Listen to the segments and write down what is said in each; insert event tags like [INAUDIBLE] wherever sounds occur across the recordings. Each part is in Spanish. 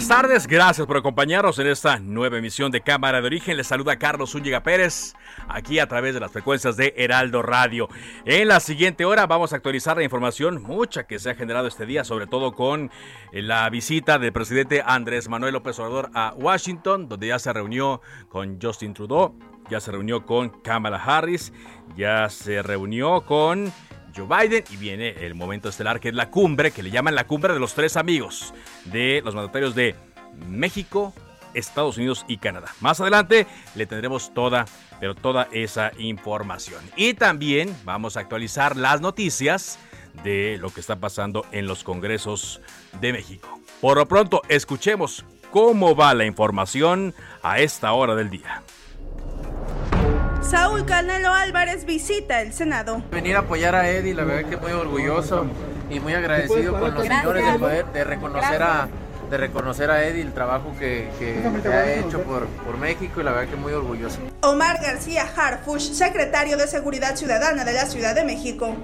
Buenas tardes, gracias por acompañarnos en esta nueva emisión de Cámara de Origen. Les saluda Carlos Zúñiga Pérez, aquí a través de las frecuencias de Heraldo Radio. En la siguiente hora vamos a actualizar la información, mucha que se ha generado este día, sobre todo con eh, la visita del presidente Andrés Manuel López Obrador a Washington, donde ya se reunió con Justin Trudeau, ya se reunió con Kamala Harris, ya se reunió con Joe Biden y viene el momento estelar que es la cumbre, que le llaman la cumbre de los tres amigos de los mandatarios de México, Estados Unidos y Canadá. Más adelante le tendremos toda, pero toda esa información. Y también vamos a actualizar las noticias de lo que está pasando en los congresos de México. Por lo pronto, escuchemos cómo va la información a esta hora del día. Saúl Canelo Álvarez visita el Senado. Venir a apoyar a Eddie, la verdad que muy orgulloso y muy agradecido con los señores de poder de reconocer a de reconocer a Eddie el trabajo que, que, ha hecho por, por México y la verdad que muy orgulloso. Omar García Harfush, secretario de Seguridad Ciudadana de la Ciudad de México.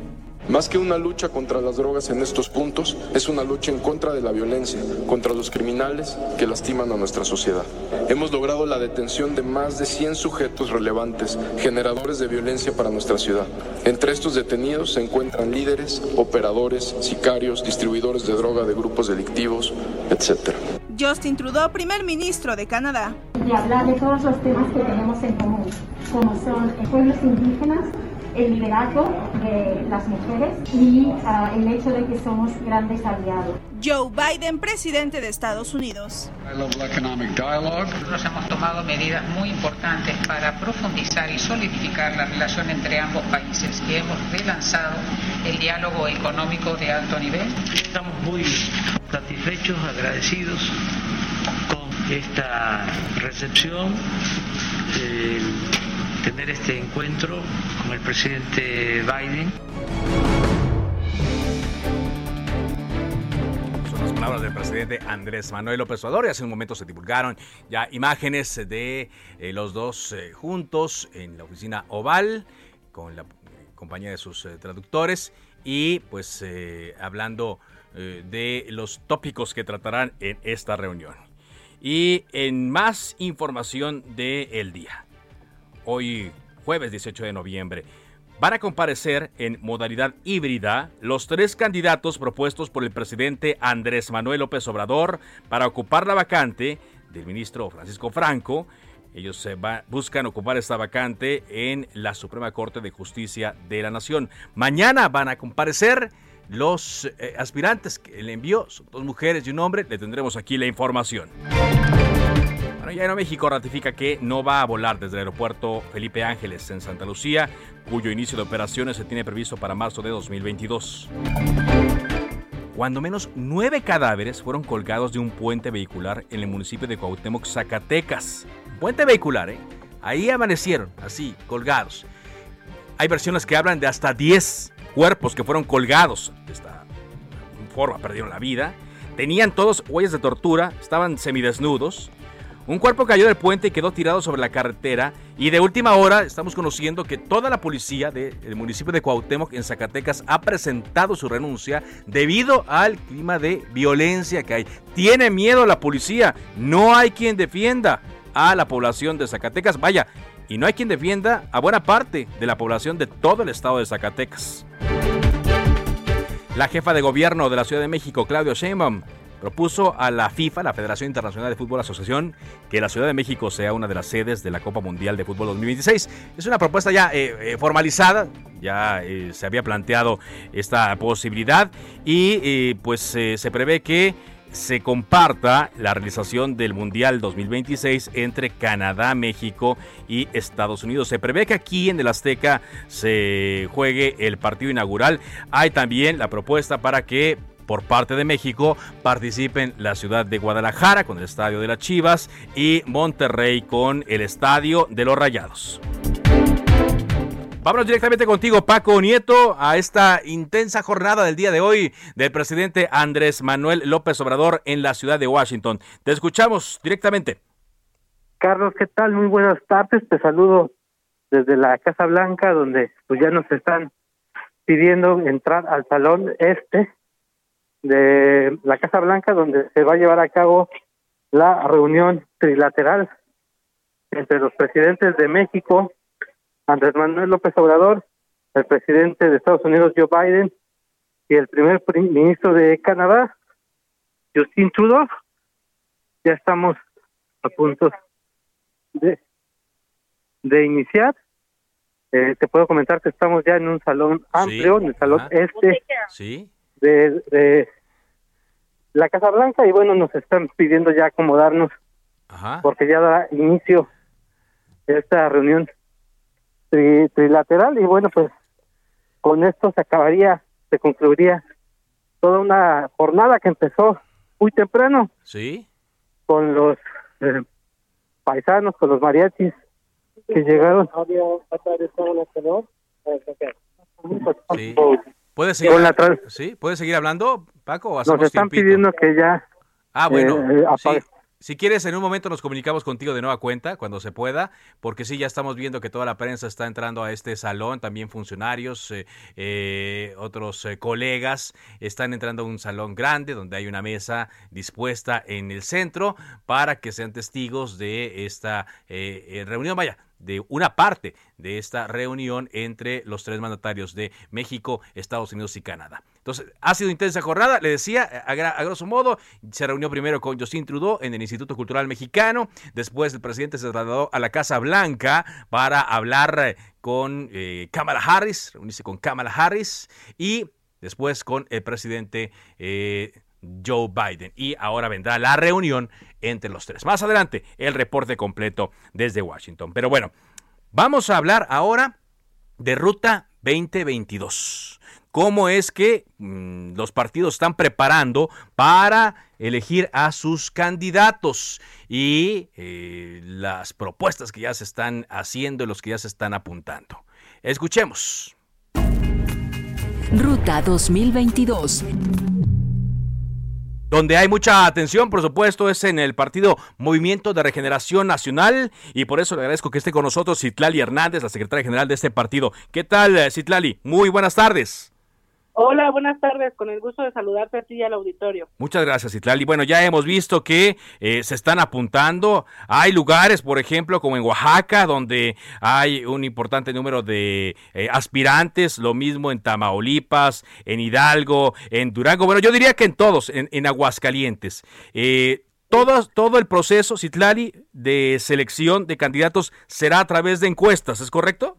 Más que una lucha contra las drogas en estos puntos, es una lucha en contra de la violencia, contra los criminales que lastiman a nuestra sociedad. Hemos logrado la detención de más de 100 sujetos relevantes, generadores de violencia para nuestra ciudad. Entre estos detenidos se encuentran líderes, operadores, sicarios, distribuidores de droga de grupos delictivos, etc. Justin Trudeau, primer ministro de Canadá. Y hablar de todos los temas que tenemos en común, como son pueblos indígenas, el liderazgo de las mujeres y uh, el hecho de que somos grandes aliados. Joe Biden, presidente de Estados Unidos. Nosotros hemos tomado medidas muy importantes para profundizar y solidificar la relación entre ambos países y hemos relanzado el diálogo económico de alto nivel. Estamos muy satisfechos, agradecidos con esta recepción. Eh, tener este encuentro con el presidente Biden. Son las palabras del presidente Andrés Manuel López Obrador y hace un momento se divulgaron ya imágenes de eh, los dos eh, juntos en la oficina Oval con la compañía de sus eh, traductores y pues hablando de los tópicos que tratarán en esta reunión. Y en más información del el día hoy jueves 18 de noviembre. Van a comparecer en modalidad híbrida los tres candidatos propuestos por el presidente Andrés Manuel López Obrador para ocupar la vacante del ministro Francisco Franco. Ellos buscan ocupar esta vacante en la Suprema Corte de Justicia de la Nación. Mañana van a comparecer los eh, aspirantes que le envió, son dos mujeres y un hombre. Le tendremos aquí la información. Bueno, México ratifica que no va a volar desde el aeropuerto Felipe Ángeles en Santa Lucía, cuyo inicio de operaciones se tiene previsto para marzo de 2022. Cuando menos nueve cadáveres fueron colgados de un puente vehicular en el municipio de Cuauhtémoc, Zacatecas. Puente vehicular, ¿eh? Ahí amanecieron, así, colgados. Hay versiones que hablan de hasta 10 cuerpos que fueron colgados de esta forma, perdieron la vida. Tenían todos huellas de tortura, estaban semidesnudos. Un cuerpo cayó del puente y quedó tirado sobre la carretera. Y de última hora estamos conociendo que toda la policía del municipio de Cuauhtémoc en Zacatecas ha presentado su renuncia debido al clima de violencia que hay. Tiene miedo la policía. No hay quien defienda a la población de Zacatecas. Vaya, y no hay quien defienda a buena parte de la población de todo el estado de Zacatecas. La jefa de gobierno de la Ciudad de México, Claudio Sheinbaum, propuso a la FIFA, la Federación Internacional de Fútbol Asociación, que la Ciudad de México sea una de las sedes de la Copa Mundial de Fútbol 2026. Es una propuesta ya eh, eh, formalizada, ya eh, se había planteado esta posibilidad y pues se prevé que se comparta la realización del Mundial 2026 entre Canadá, México y Estados Unidos. Se prevé que aquí en el Azteca se juegue el partido inaugural. Hay también la propuesta para que por parte de México participen la ciudad de Guadalajara con el Estadio de las Chivas y Monterrey con el Estadio de los Rayados. Vámonos directamente contigo, Paco Nieto, a esta intensa jornada del día de hoy del presidente Andrés Manuel López Obrador en la ciudad de Washington. Te escuchamos directamente. Carlos, ¿qué tal? Muy buenas tardes. Te saludo desde la Casa Blanca, donde pues ya nos están pidiendo entrar al salón este de la Casa Blanca, donde se va a llevar a cabo la reunión trilateral entre los presidentes de México, Andrés Manuel López Obrador, el presidente de Estados Unidos, Joe Biden, y el primer ministro de Canadá, Justin Trudeau. Ya estamos a punto de, de iniciar. Eh, te puedo comentar que estamos ya en un salón amplio, en el salón este ¿Sí? De, de la Casa Blanca y bueno, nos están pidiendo ya acomodarnos porque ya da inicio esta reunión trilateral y bueno, pues con esto se acabaría, se concluiría toda una jornada que empezó muy temprano. Sí. Con los eh, paisanos, con los mariachis que llegaron. Sí. ¿Puedes seguir, ¿sí? ¿Puedes seguir hablando, Paco? Nos están pidiendo que ya... Ah, bueno, eh, Si quieres, en un momento nos comunicamos contigo de nueva cuenta, cuando se pueda, porque sí, ya estamos viendo que toda la prensa está entrando a este salón, también funcionarios, eh, eh, otros colegas están entrando a un salón grande donde hay una mesa dispuesta en el centro para que sean testigos de esta reunión. Vaya, de una parte de esta reunión entre los tres mandatarios de México, Estados Unidos y Canadá. Entonces, ha sido intensa jornada, le decía, a, grosso modo, se reunió primero con Justin Trudeau en el Instituto Cultural Mexicano, después el presidente se trasladó a la Casa Blanca para hablar eh, con eh, Kamala Harris, reunirse con Kamala Harris y después con el presidente eh, Joe Biden. Y ahora vendrá la reunión entre los tres. Más adelante, el reporte completo desde Washington. Pero bueno, vamos a hablar ahora de Ruta 2022. ¿Cómo es que mm, los partidos están preparando para elegir a sus candidatos y eh, las propuestas que ya se están haciendo y los que ya se están apuntando? Escuchemos. Ruta 2022 donde hay mucha atención, por supuesto, es en el partido Movimiento de Regeneración Nacional y por eso le agradezco que esté con nosotros Citlali Hernández, la secretaria general de este partido. ¿Qué tal, eh, Citlali? Muy buenas tardes. Hola, buenas tardes. Con el gusto de saludarte a ti y al auditorio. Muchas gracias, Itlali. Bueno, ya hemos visto que eh, se están apuntando. Hay lugares, por ejemplo, como en Oaxaca, donde hay un importante número de eh, aspirantes. Lo mismo en Tamaulipas, en Hidalgo, en Durango. Bueno, yo diría que en todos, en, Aguascalientes. Eh, todo, todo el proceso, Citlali, de selección de candidatos será a través de encuestas, ¿es correcto?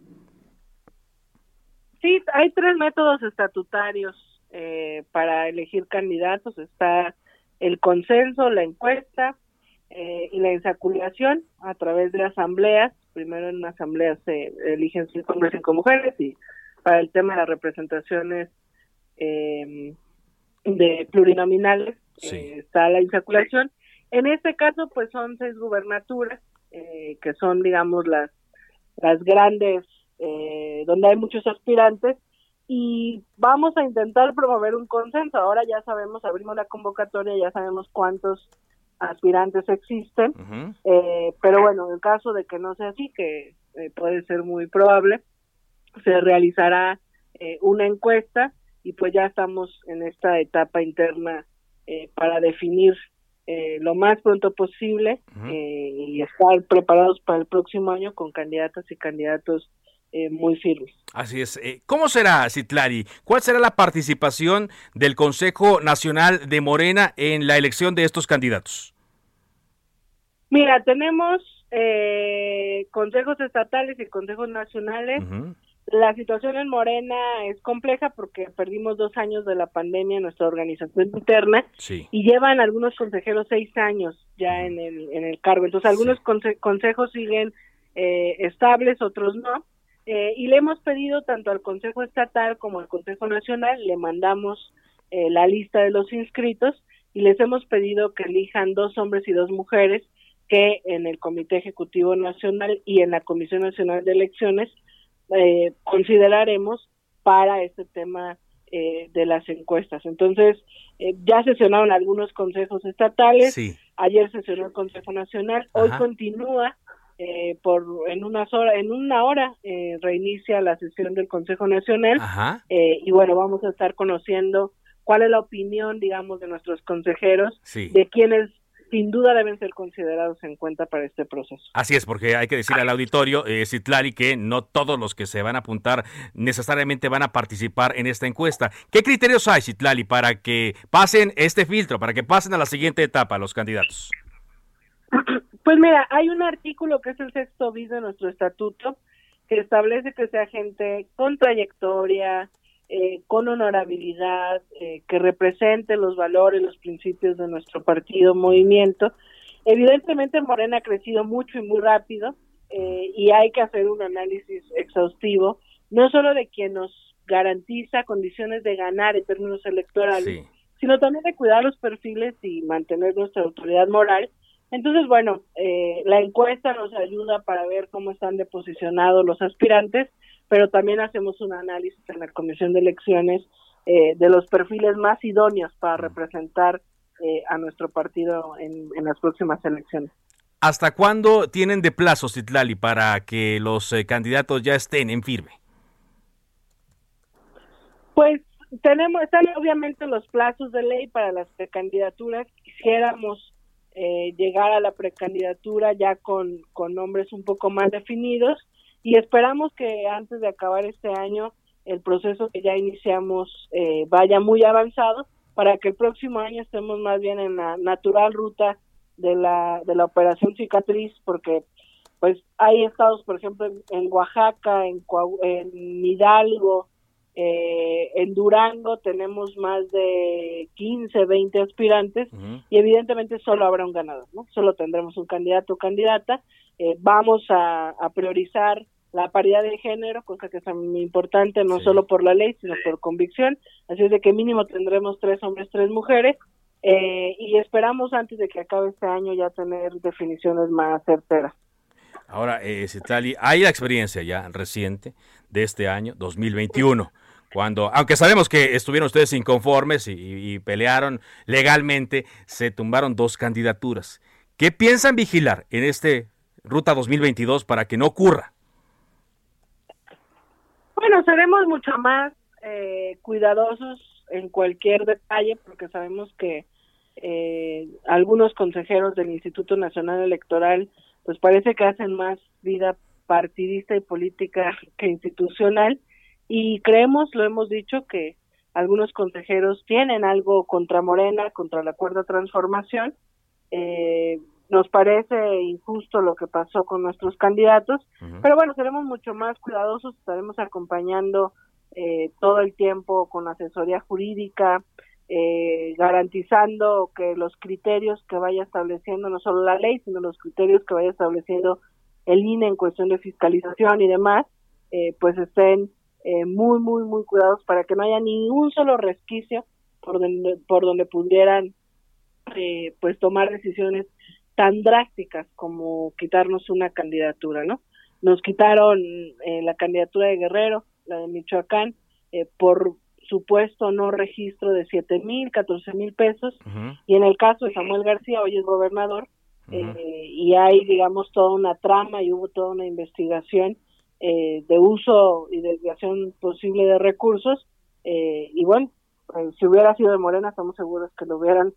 Sí, hay tres métodos estatutarios eh, para elegir candidatos. Está el consenso, la encuesta eh, y la insaculación a través de asambleas. Primero en una asamblea se eligen cinco hombres y cinco mujeres y para el tema de las representaciones eh, de plurinominales está la insaculación. En este caso, pues son seis gubernaturas que son, digamos, las las grandes eh, donde hay muchos aspirantes y vamos a intentar promover un consenso. Ahora ya sabemos, abrimos la convocatoria, ya sabemos cuántos aspirantes existen, eh, pero bueno, en caso de que no sea así, que eh, puede ser muy probable, se realizará una encuesta y pues ya estamos en esta etapa interna para definir lo más pronto posible y estar preparados para el próximo año con candidatas y candidatos eh, muy firmes. Así es. Eh, ¿Cómo será, Citlari? ¿Cuál será la participación del Consejo Nacional de Morena en la elección de estos candidatos? Mira, tenemos eh, consejos estatales y consejos nacionales. La situación en Morena es compleja porque perdimos dos años de la pandemia en nuestra organización interna y llevan algunos consejeros seis años ya en, el, en el cargo. Entonces, algunos consejos siguen eh, estables, otros no. Eh, y le hemos pedido tanto al Consejo Estatal como al Consejo Nacional, le mandamos eh, la lista de los inscritos y les hemos pedido que elijan dos hombres y dos mujeres que en el Comité Ejecutivo Nacional y en la Comisión Nacional de Elecciones eh, consideraremos para este tema eh, de las encuestas. Entonces, eh, ya sesionaron algunos consejos estatales, ayer sesionó el Consejo Nacional, hoy continúa eh, por en unas horas, en una hora reinicia la sesión del Consejo Nacional y bueno, vamos a estar conociendo cuál es la opinión, digamos, de nuestros consejeros, de quienes sin duda deben ser considerados en cuenta para este proceso. Así es, porque hay que decir al auditorio, eh, Citlari, que no todos los que se van a apuntar necesariamente van a participar en esta encuesta. ¿Qué criterios hay, Citlali, para que pasen este filtro, para que pasen a la siguiente etapa los candidatos? [COUGHS] Pues mira, hay un artículo que es el sexto bis de nuestro estatuto que establece que sea gente con trayectoria, eh, con honorabilidad, eh, que represente los valores, los principios de nuestro partido, movimiento. Evidentemente Morena ha crecido mucho y muy rápido eh, y hay que hacer un análisis exhaustivo, no solo de quien nos garantiza condiciones de ganar en términos electorales, sino también de cuidar los perfiles y mantener nuestra autoridad moral. Entonces, bueno, la encuesta nos ayuda para ver cómo están deposicionados los aspirantes pero también hacemos un análisis en la Comisión de Elecciones eh, de los perfiles más idóneos para representar eh, a nuestro partido en, las próximas elecciones. ¿Hasta cuándo tienen de plazo, Citlali, para que los eh, candidatos ya estén en firme? Pues tenemos, están obviamente los plazos de ley para las precandidaturas. Quisiéramos llegar a la precandidatura ya con, con nombres un poco más definidos. Y esperamos que antes de acabar este año el proceso que ya iniciamos eh, vaya muy avanzado para que el próximo año estemos más bien en la natural ruta de la de la operación cicatriz porque pues hay estados por ejemplo en, Oaxaca en, en Hidalgo eh, en Durango tenemos más de 15, 20 aspirantes y evidentemente solo habrá un ganador, ¿no? Solo tendremos un candidato o candidata. Eh, vamos a, priorizar la paridad de género, cosa que es muy importante, no solo por la ley, sino por convicción. Así es de que mínimo tendremos tres hombres, tres mujeres. Eh, y esperamos antes de que acabe este año ya tener definiciones más certeras. Ahora, eh, Citali, hay la experiencia ya reciente de este año, 2021, cuando, aunque sabemos que estuvieron ustedes inconformes y pelearon legalmente, se tumbaron dos candidaturas. ¿Qué piensan vigilar en este Ruta 2022 para que no ocurra? Bueno, seremos mucho más eh, cuidadosos en cualquier detalle porque sabemos que eh, algunos consejeros del Instituto Nacional Electoral pues parece que hacen más vida partidista y política que institucional y creemos, lo hemos dicho, que algunos consejeros tienen algo contra Morena, contra la cuarta transformación. Eh, nos parece injusto lo que pasó con nuestros candidatos, pero bueno, seremos mucho más cuidadosos, estaremos acompañando eh, todo el tiempo con asesoría jurídica, eh, garantizando que los criterios que vaya estableciendo, no solo la ley, sino los criterios que vaya estableciendo el INE en cuestión de fiscalización y demás, eh, pues estén muy, muy, muy cuidados para que no haya ni un solo resquicio por donde, por donde pudieran pues tomar decisiones tan drásticas como quitarnos una candidatura, ¿no? Nos quitaron eh, la candidatura de Guerrero, la de Michoacán, eh, por supuesto no registro de siete mil, catorce mil pesos, y en el caso de Samuel García, hoy es gobernador, eh, y hay, digamos, toda una trama y hubo toda una investigación de uso y desviación posible de recursos, y bueno, pues, si hubiera sido de Morena, estamos seguros que lo hubieran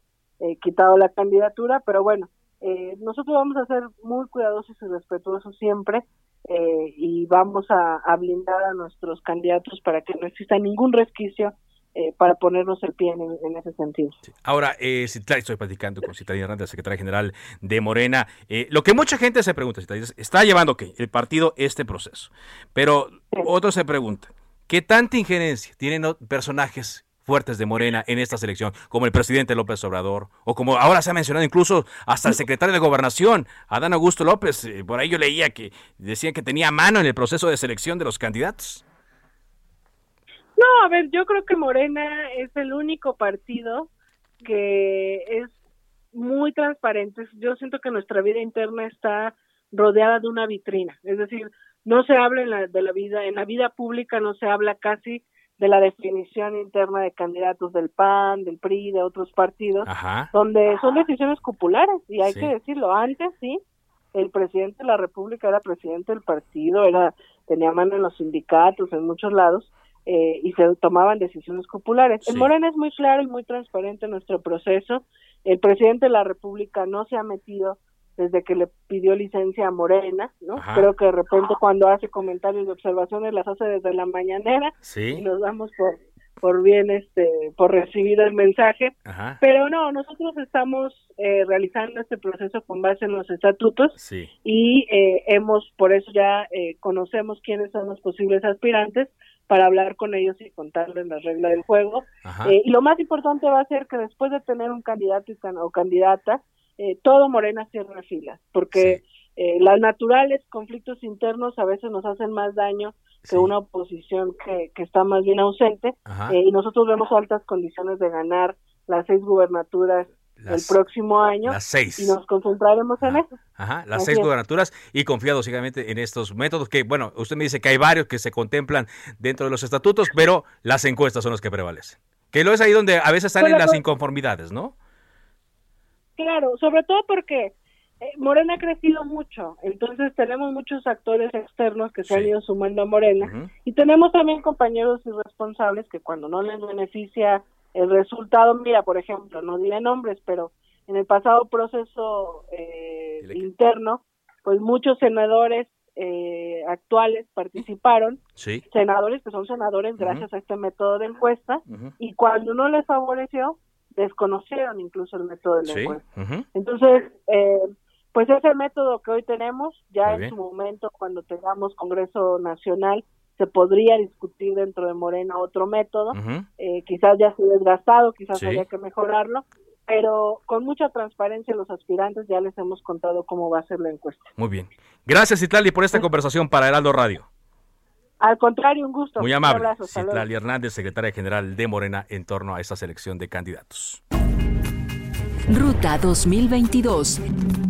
quitado la candidatura, pero bueno, eh, nosotros vamos a ser muy cuidadosos y respetuosos siempre eh, y vamos a, blindar a nuestros candidatos para que no exista ningún resquicio eh, para ponernos el pie en, ese sentido. Ahora, eh, estoy platicando con Citlali Hernández, secretaria general de Morena. Eh, lo que mucha gente se pregunta, está llevando que el partido este proceso, pero otros se preguntan, ¿qué tanta injerencia tienen personajes fuertes de Morena en esta selección, como el presidente López Obrador, o como ahora se ha mencionado incluso hasta el secretario de Gobernación, Adán Augusto López. Eh, por ahí yo leía que decía que tenía mano en el proceso de selección de los candidatos. No, a ver, yo creo que Morena es el único partido que es muy transparente. Yo siento que nuestra vida interna está rodeada de una vitrina, es decir, no se habla en la, de la vida, en la vida pública no se habla casi de la definición interna de candidatos del PAN, del PRI, de otros partidos, donde son decisiones populares y hay que decirlo, antes sí, el presidente de la República era presidente del partido, era tenía mano en los sindicatos, en muchos lados, eh, y se tomaban decisiones populares. En Morena es muy claro y muy transparente nuestro proceso. El presidente de la República no se ha metido desde que le pidió licencia a Morena, ¿no? Creo que de repente cuando hace comentarios de observaciones las hace desde la mañanera y nos damos por por bien este por recibir el mensaje. Pero no nosotros estamos eh, realizando este proceso con base en los estatutos y eh, hemos por eso ya eh, conocemos quiénes son los posibles aspirantes para hablar con ellos y contarles las reglas del juego. Y lo más importante va a ser que después de tener un candidato o candidata eh, todo Morena cierra filas, porque eh, las naturales conflictos internos a veces nos hacen más daño que una oposición que, que, está más bien ausente, eh, y nosotros vemos altas condiciones de ganar las seis gubernaturas el próximo año las seis. y nos concentraremos en eso. Ajá, las seis gubernaturas y confiado ciegamente en estos métodos que, bueno, usted me dice que hay varios que se contemplan dentro de los estatutos, pero las encuestas son las que prevalecen. Que lo es ahí donde a veces salen las inconformidades, ¿no? Claro, sobre todo porque eh, Morena ha crecido mucho, entonces tenemos muchos actores externos que se han ido sumando a Morena y tenemos también compañeros irresponsables que cuando no les beneficia el resultado, mira, por ejemplo, no diré nombres, pero en el pasado proceso eh, interno, pues muchos senadores eh, actuales participaron, senadores que son senadores gracias a este método de encuesta, y cuando no les favoreció, desconocieron incluso el método de la Entonces, eh, pues ese método que hoy tenemos, ya en su momento, cuando tengamos Congreso Nacional, se podría discutir dentro de Morena otro método, eh, quizás ya se desgastado, quizás haya que mejorarlo, pero con mucha transparencia los aspirantes ya les hemos contado cómo va a ser la encuesta. Muy bien. Gracias, Itali, por esta conversación para Heraldo Radio. Al contrario, un gusto. Muy amable. Citlali Hernández, secretaria general de Morena, en torno a esta selección de candidatos. Ruta 2022.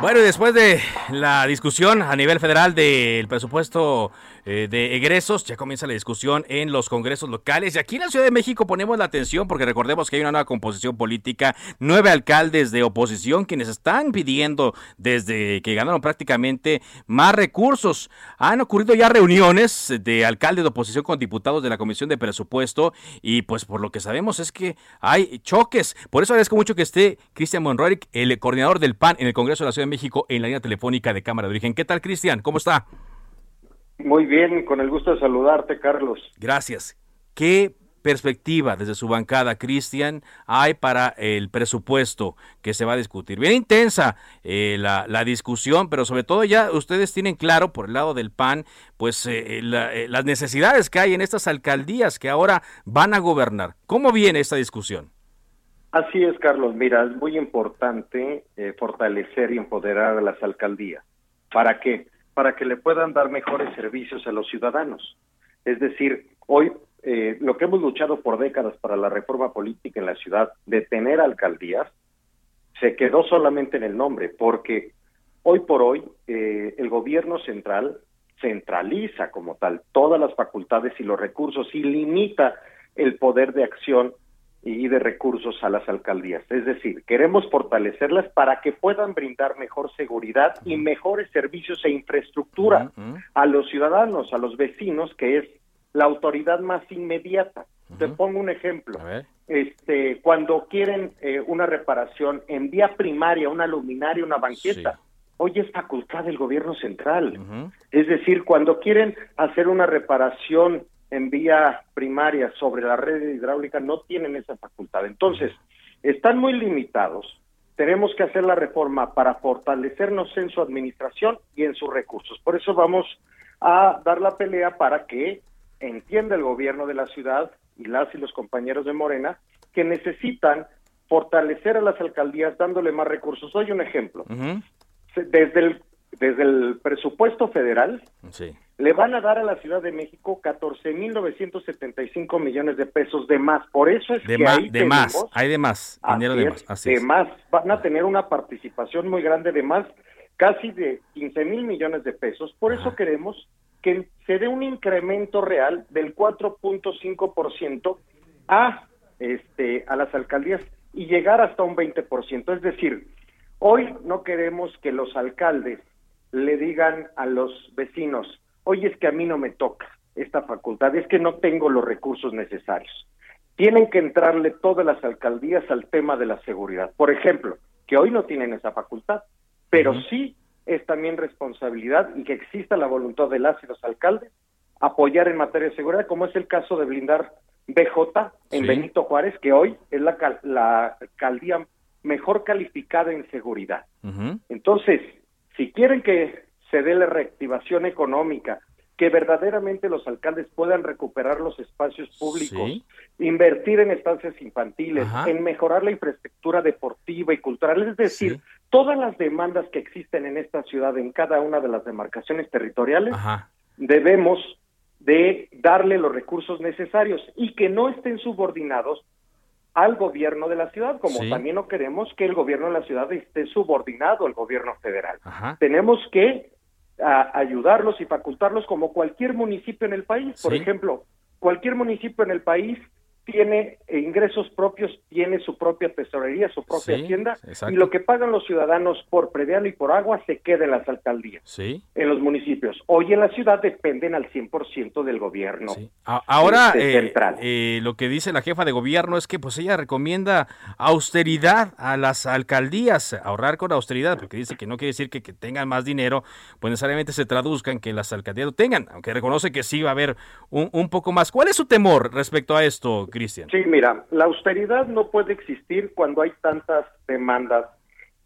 Bueno, y después de la discusión a nivel federal del presupuesto eh, de egresos, ya comienza la discusión en los congresos locales. Y aquí en la Ciudad de México ponemos la atención porque recordemos que hay una nueva composición política, nueve alcaldes de oposición quienes están pidiendo desde que ganaron prácticamente más recursos. Han ocurrido ya reuniones de alcaldes de oposición con diputados de la Comisión de Presupuesto y pues por lo que sabemos es que hay choques. Por eso agradezco mucho que esté Cristian Monroy, el coordinador del PAN en el Congreso de la Ciudad de México en la línea telefónica de Cámara de Origen. ¿Qué tal, Cristian? ¿Cómo está? Muy bien, con el gusto de saludarte, Carlos. Gracias. ¿Qué perspectiva desde su bancada, Cristian, hay para el presupuesto que se va a discutir? Bien intensa eh, la, discusión, pero sobre todo ya ustedes tienen claro por el lado del PAN, pues eh, eh, las necesidades que hay en estas alcaldías que ahora van a gobernar. ¿Cómo viene esta discusión? Así es, Carlos. Mira, es muy importante eh, fortalecer y empoderar a las alcaldías. ¿Para qué? Para que le puedan dar mejores servicios a los ciudadanos. Es decir, hoy eh, lo que hemos luchado por décadas para la reforma política en la ciudad de tener alcaldías se quedó solamente en el nombre, porque hoy por hoy eh, el gobierno central centraliza como tal todas las facultades y los recursos y limita el poder de acción y de recursos a las alcaldías. Es decir, queremos fortalecerlas para que puedan brindar mejor seguridad y mejores servicios e infraestructura a los ciudadanos, a los vecinos, que es la autoridad más inmediata. Te pongo un ejemplo. Este, cuando quieren eh, una reparación en vía primaria, una luminaria, una banqueta, hoy es facultad del gobierno central. Es decir, cuando quieren hacer una reparación en vía primaria sobre la red hidráulica, no tienen esa facultad. Entonces, están muy limitados. Tenemos que hacer la reforma para fortalecernos en su administración y en sus recursos. Por eso vamos a dar la pelea para que entienda el gobierno de la ciudad y las y los compañeros de Morena que necesitan fortalecer a las alcaldías dándole más recursos. Hoy un ejemplo. Desde el desde el presupuesto federal le van a dar a la Ciudad de México 14.975 millones de pesos de más. Por eso es de que ahí de más, hay de más, dinero de más. Así de es. más, van a tener una participación muy grande de más, casi de 15 mil millones de pesos. Por eso queremos que se dé un incremento real del 4.5% a este a las alcaldías y llegar hasta un 20%, es decir, hoy no queremos que los alcaldes le digan a los vecinos, oye, es que a mí no me toca esta facultad, es que no tengo los recursos necesarios. Tienen que entrarle todas las alcaldías al tema de la seguridad. Por ejemplo, que hoy no tienen esa facultad, pero sí es también responsabilidad y que exista la voluntad de las y los alcaldes apoyar en materia de seguridad, como es el caso de blindar BJ en Sí. Benito Juárez, que hoy es la, cal- la alcaldía mejor calificada en seguridad. Entonces, si quieren que se dé la reactivación económica, que verdaderamente los alcaldes puedan recuperar los espacios públicos, Sí. invertir en estancias infantiles, Ajá. en mejorar la infraestructura deportiva y cultural, es decir, todas las demandas que existen en esta ciudad, en cada una de las demarcaciones territoriales, Ajá. debemos de darle los recursos necesarios y que no estén subordinados al gobierno de la ciudad, como Sí. también no queremos que el gobierno de la ciudad esté subordinado al gobierno federal. Ajá. Tenemos que a, ayudarlos y facultarlos como cualquier municipio en el país. Por Sí. ejemplo, cualquier municipio en el país tiene ingresos propios, tiene su propia tesorería, su propia Sí, hacienda, exacto. y lo que pagan los ciudadanos por predial y por agua se queda en las alcaldías Sí. en los municipios. Hoy en la ciudad dependen al 100% del gobierno. A- Ahora, este, eh, central. eh, lo que dice la jefa de gobierno es que pues ella recomienda austeridad a las alcaldías, ahorrar con austeridad, porque dice que no quiere decir que, que tengan más dinero, pues necesariamente se traduzca en que las alcaldías lo tengan, aunque reconoce que sí va a haber un, un poco más. ¿Cuál es su temor respecto a esto, Cristian? Sí, mira, la austeridad no puede existir cuando hay tantas demandas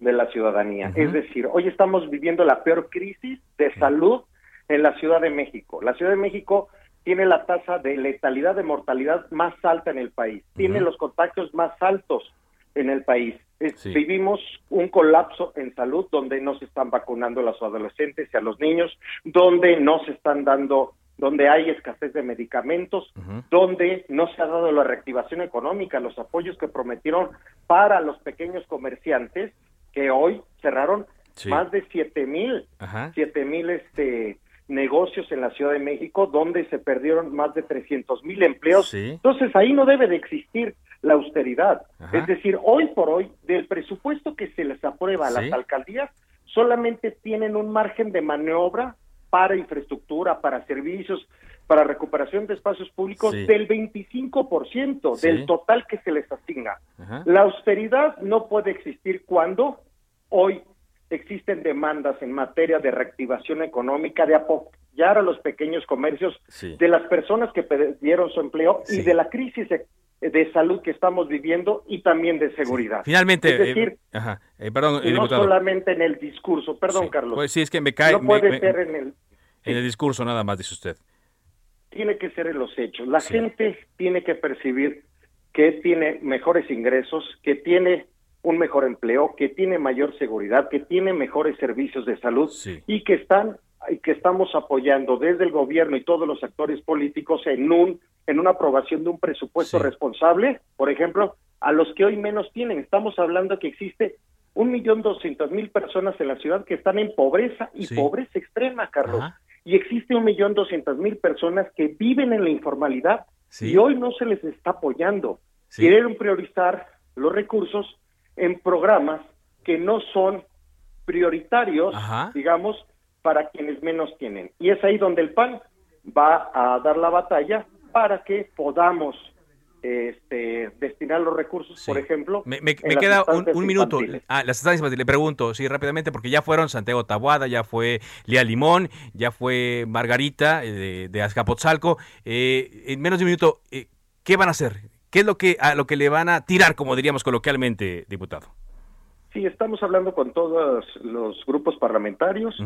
de la ciudadanía. Es decir, hoy estamos viviendo la peor crisis de salud en la Ciudad de México. La Ciudad de México tiene la tasa de letalidad, de mortalidad más alta en el país, tiene los contagios más altos en el país. Sí. Vivimos un colapso en salud donde no se están vacunando a los adolescentes y a los niños, donde no se están dando, donde hay escasez de medicamentos, donde no se ha dado la reactivación económica, los apoyos que prometieron para los pequeños comerciantes que hoy cerraron Sí. más de siete mil, siete mil este negocios en la Ciudad de México donde se perdieron más de 300 mil empleos. Sí. Entonces ahí no debe de existir la austeridad. Ajá. Es decir, hoy por hoy, del presupuesto que se les aprueba a Sí. las alcaldías, solamente tienen un margen de maniobra para infraestructura, para servicios, para recuperación de espacios públicos Sí. del 25% Sí. del total que se les asigna. Ajá. La austeridad no puede existir cuando hoy existen demandas en materia de reactivación económica, de apoyar a los pequeños comercios, Sí. de las personas que perdieron su empleo y de la crisis de, salud que estamos viviendo y también de seguridad. Finalmente, es decir, eh, ajá, eh, perdón, eh, no diputado. solamente en el discurso, perdón, Sí. Carlos. Pues sí, es que me cae. no me- puede me- ser en el en el discurso nada más, dice usted. tiene que ser en los hechos. La Sí. gente tiene que percibir que tiene mejores ingresos, que tiene un mejor empleo, que tiene mayor seguridad, que tiene mejores servicios de salud Sí. y que están y que estamos apoyando desde el gobierno y todos los actores políticos en un en una aprobación de un presupuesto Sí. responsable, por ejemplo, a los que hoy menos tienen. Estamos hablando que existe un millón doscientos mil personas en la ciudad que están en pobreza y Sí. pobreza extrema, Carlos Ajá. y existe un millón doscientas mil personas que viven en la informalidad Sí. y hoy no se les está apoyando. Sí. Quieren priorizar los recursos en programas que no son prioritarios, Ajá. digamos, para quienes menos tienen. Y es ahí donde el PAN va a dar la batalla para que podamos este, destinar los recursos, por ejemplo. Me, queda un, minuto. Ah, las estancias Le pregunto, sí, rápidamente, porque ya fueron Santiago Tabuada, ya fue Lía Limón, ya fue Margarita eh, de, de Azcapotzalco. Eh, en menos de un minuto, eh, ¿qué van a hacer? ¿Qué es lo que, a lo que le van a tirar, como diríamos coloquialmente, diputado? Sí, estamos hablando con todos los grupos parlamentarios.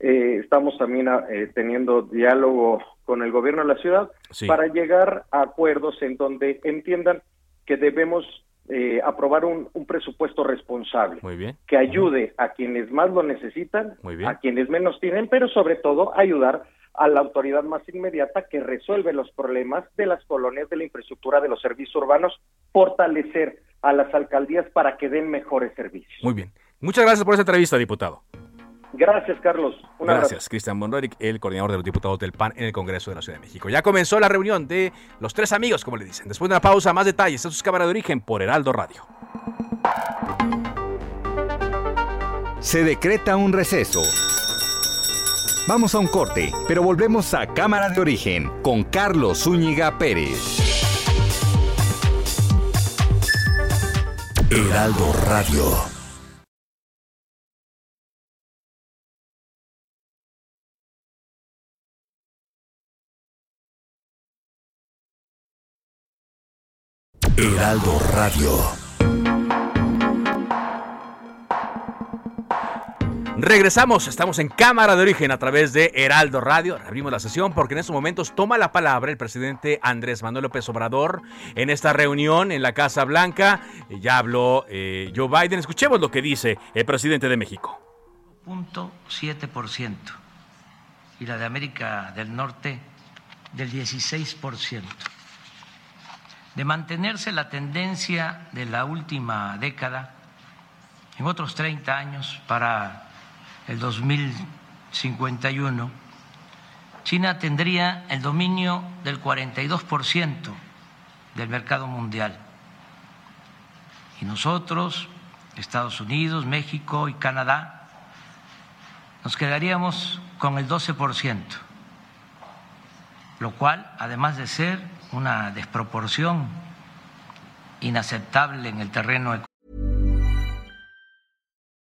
Eh, estamos también ah, eh, teniendo diálogo con el gobierno de la ciudad para llegar a acuerdos en donde entiendan que debemos eh, aprobar un, presupuesto responsable que ayude a quienes más lo necesitan, a quienes menos tienen, pero sobre todo ayudar a la autoridad más inmediata que resuelve los problemas de las colonias, de la infraestructura, de los servicios urbanos, fortalecer a las alcaldías para que den mejores servicios. Muy bien. Muchas gracias por esta entrevista, diputado. Gracias, Carlos. Gracias, Cristian Monroy, el coordinador de los diputados del PAN en el Congreso de la Ciudad de México. Ya comenzó la reunión de los tres amigos, como le dicen. Después de una pausa, más detalles en sus cámaras de origen por Heraldo Radio. Se decreta un receso. Vamos a un corte, pero volvemos a Cámara de Origen con Carlos Zúñiga Pérez. Heraldo Radio. Heraldo Radio. Regresamos, estamos en Cámara de Origen a través de Heraldo Radio. Abrimos la sesión porque en estos momentos toma la palabra el presidente Andrés Manuel López Obrador en esta reunión en la Casa Blanca. Ya habló eh, Joe Biden. Escuchemos lo que dice el presidente de México. .7% y la de América del Norte del 16%. De mantenerse la tendencia de la última década, en otros 30 años, para el 2051, China tendría el dominio del 42% del mercado mundial. Y nosotros, Estados Unidos, México y Canadá, nos quedaríamos con el 12%, lo cual, además de ser una desproporción inaceptable en el terreno económico,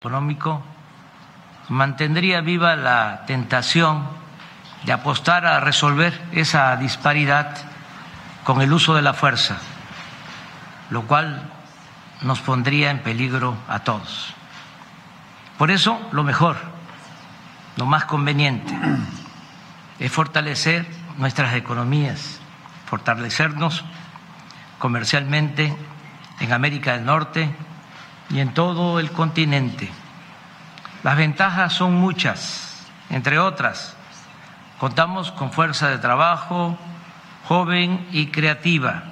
Económico mantendría viva la tentación de apostar a resolver esa disparidad con el uso de la fuerza, lo cual nos pondría en peligro a todos. Por eso, lo mejor, lo más conveniente, [CLEARS THROAT] es fortalecer nuestras economías, fortalecernos comercialmente en América del Norte, y en todo el continente. Las ventajas son muchas, entre otras, contamos con fuerza de trabajo joven y creativa,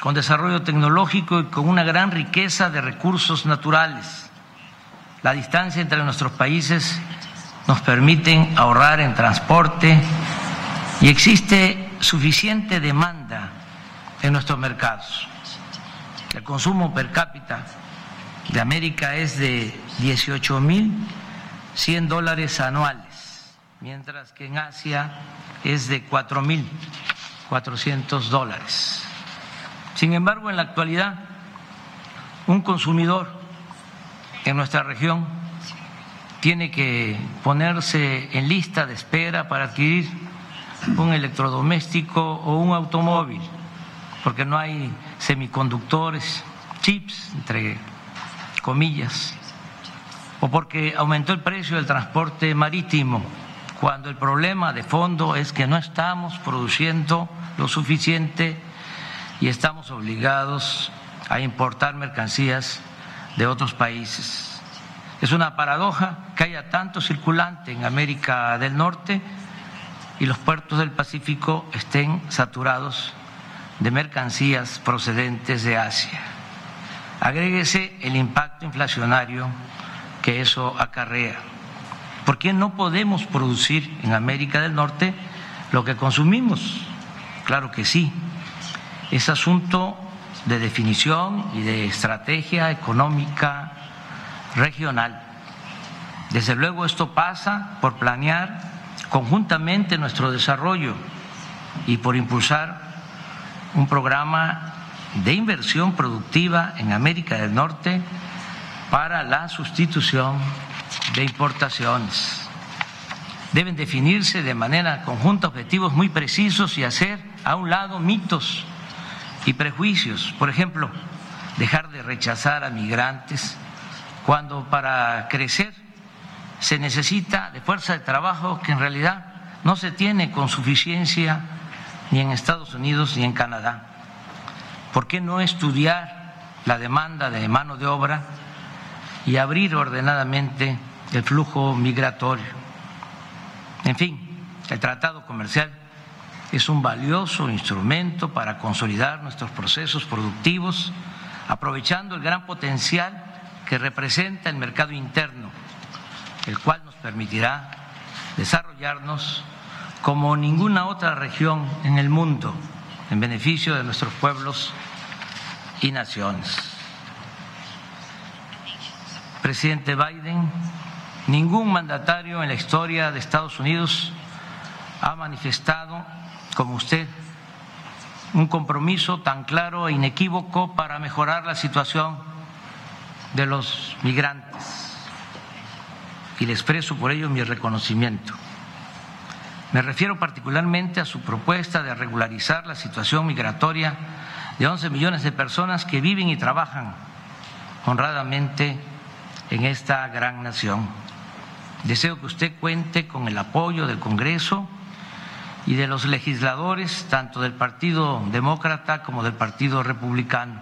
con desarrollo tecnológico y con una gran riqueza de recursos naturales. La distancia entre nuestros países nos permite ahorrar en transporte y existe suficiente demanda en nuestros mercados. El consumo per cápita de América es de 18 mil 100 dólares anuales, mientras que en Asia es de 4 mil 400 dólares. Sin embargo, en la actualidad, un consumidor en nuestra región tiene que ponerse en lista de espera para adquirir un electrodoméstico o un automóvil, porque no hay semiconductores, chips, entre comillas, o porque aumentó el precio del transporte marítimo, cuando el problema de fondo es que no estamos produciendo lo suficiente y estamos obligados a importar mercancías de otros países. Es una paradoja que haya tanto circulante en América del Norte y los puertos del Pacífico estén saturados de mercancías procedentes de Asia. Agréguese el impacto inflacionario que eso acarrea. ¿Por qué no podemos producir en América del Norte lo que consumimos? Claro que sí. Es asunto de definición y de estrategia económica regional. Desde luego esto pasa por planear conjuntamente nuestro desarrollo y por impulsar un programa de inversión productiva en América del Norte para la sustitución de importaciones. Deben definirse de manera conjunta objetivos muy precisos y hacer a un lado mitos y prejuicios. Por ejemplo, dejar de rechazar a migrantes cuando para crecer se necesita de fuerza de trabajo que en realidad no se tiene con suficiencia ni en Estados Unidos ni en Canadá. ¿Por qué no estudiar la demanda de mano de obra y abrir ordenadamente el flujo migratorio? En fin, el tratado comercial es un valioso instrumento para consolidar nuestros procesos productivos, aprovechando el gran potencial que representa el mercado interno el cual nos permitirá desarrollarnos como ninguna otra región en el mundo en beneficio de nuestros pueblos y naciones. Presidente Biden, ningún mandatario en la historia de Estados Unidos ha manifestado, como usted, un compromiso tan claro e inequívoco para mejorar la situación de los migrantes y le expreso por ello mi reconocimiento. Me refiero particularmente a su propuesta de regularizar la situación migratoria de 11 millones de personas que viven y trabajan honradamente en esta gran nación. Deseo que usted cuente con el apoyo del Congreso y de los legisladores, tanto del Partido Demócrata como del Partido Republicano.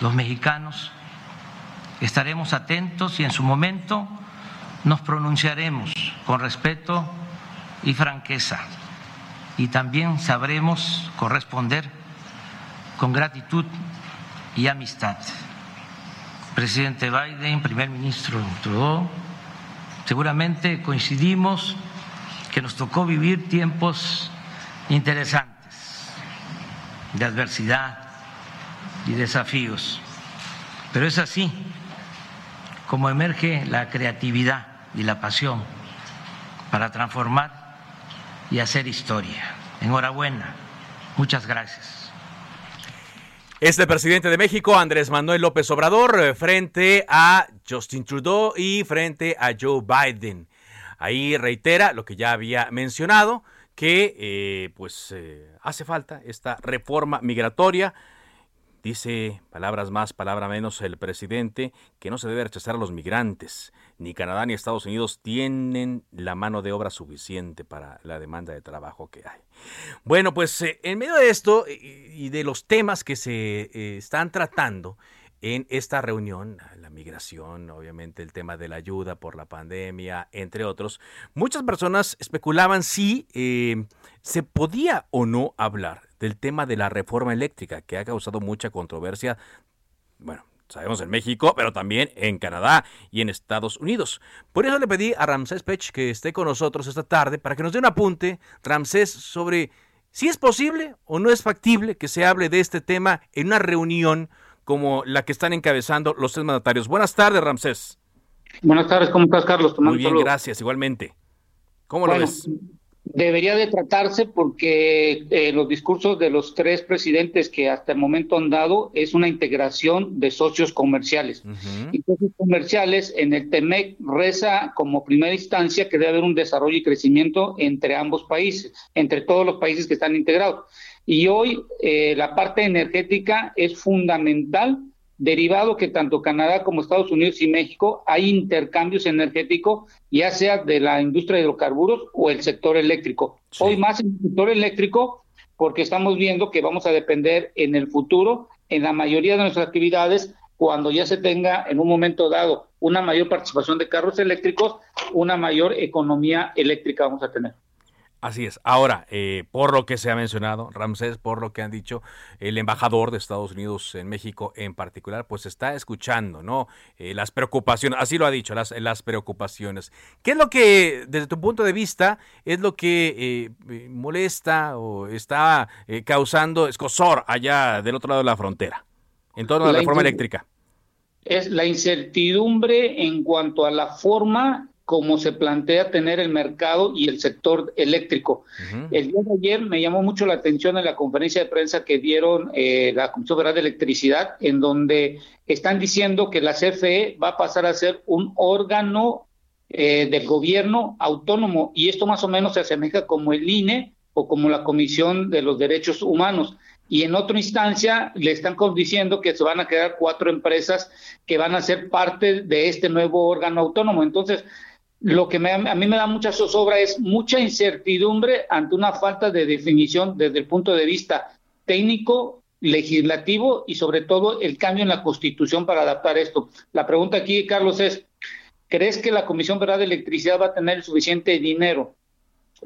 Los mexicanos estaremos atentos y en su momento nos pronunciaremos con respeto y franqueza y también sabremos corresponder con gratitud y amistad. Presidente Biden, primer ministro Trudeau, seguramente coincidimos que nos tocó vivir tiempos interesantes de adversidad y desafíos, pero es así como emerge la creatividad y la pasión para transformar y hacer historia. Enhorabuena. Muchas gracias. Este presidente de México, Andrés Manuel López Obrador, eh, frente a Justin Trudeau y frente a Joe Biden. Ahí reitera lo que ya había mencionado, que eh, pues eh, hace falta esta reforma migratoria Dice, palabras más, palabra menos, el presidente, que no se debe rechazar a los migrantes. Ni Canadá ni Estados Unidos tienen la mano de obra suficiente para la demanda de trabajo que hay. Bueno, pues eh, en medio de esto y de los temas que se eh, están tratando, en esta reunión, la migración, obviamente el tema de la ayuda por la pandemia, entre otros, muchas personas especulaban si eh, se podía o no hablar del tema de la reforma eléctrica, que ha causado mucha controversia, bueno, sabemos en México, pero también en Canadá y en Estados Unidos. Por eso le pedí a Ramsés Pech que esté con nosotros esta tarde para que nos dé un apunte, Ramsés, sobre si es posible o no es factible que se hable de este tema en una reunión como la que están encabezando los tres mandatarios. Buenas tardes, Ramsés. Buenas tardes, ¿cómo estás, Carlos? Muy bien, gracias, igualmente. ¿Cómo lo ves? Debería de tratarse porque eh, los discursos de los tres presidentes que hasta el momento han dado es una integración de socios comerciales. Y socios comerciales en el TEMEC reza como primera instancia que debe haber un desarrollo y crecimiento entre ambos países, entre todos los países que están integrados. Y hoy eh, la parte energética es fundamental, derivado que tanto Canadá como Estados Unidos y México hay intercambios energéticos, ya sea de la industria de hidrocarburos o el sector eléctrico. Hoy más en el sector eléctrico, porque estamos viendo que vamos a depender en el futuro, en la mayoría de nuestras actividades, cuando ya se tenga en un momento dado una mayor participación de carros eléctricos, una mayor economía eléctrica vamos a tener. Así es. Ahora, eh, por lo que se ha mencionado, Ramsés, por lo que han dicho el embajador de Estados Unidos en México en particular, pues está escuchando, ¿no? Eh, las preocupaciones, así lo ha dicho, las, las preocupaciones. ¿Qué es lo que, desde tu punto de vista, es lo que eh, molesta o está causando escosor allá del otro lado de la frontera, en torno a la, reforma eléctrica? Es la incertidumbre en cuanto a la forma como se plantea tener el mercado y el sector eléctrico. El día de ayer me llamó mucho la atención en la conferencia de prensa que dieron eh, la Comisión Federal de Electricidad, en donde están diciendo que la CFE va a pasar a ser un órgano eh, del gobierno autónomo y esto más o menos se asemeja como el INE o como la Comisión de los Derechos Humanos y en otra instancia le están diciendo que se van a quedar cuatro empresas que van a ser parte de este nuevo órgano autónomo. Entonces, lo que a mí me da mucha zozobra es mucha incertidumbre ante una falta de definición desde el punto de vista técnico, legislativo y sobre todo el cambio en la constitución para adaptar esto. La pregunta aquí, Carlos, es, ¿crees que la Comisión Federal de Electricidad va a tener suficiente dinero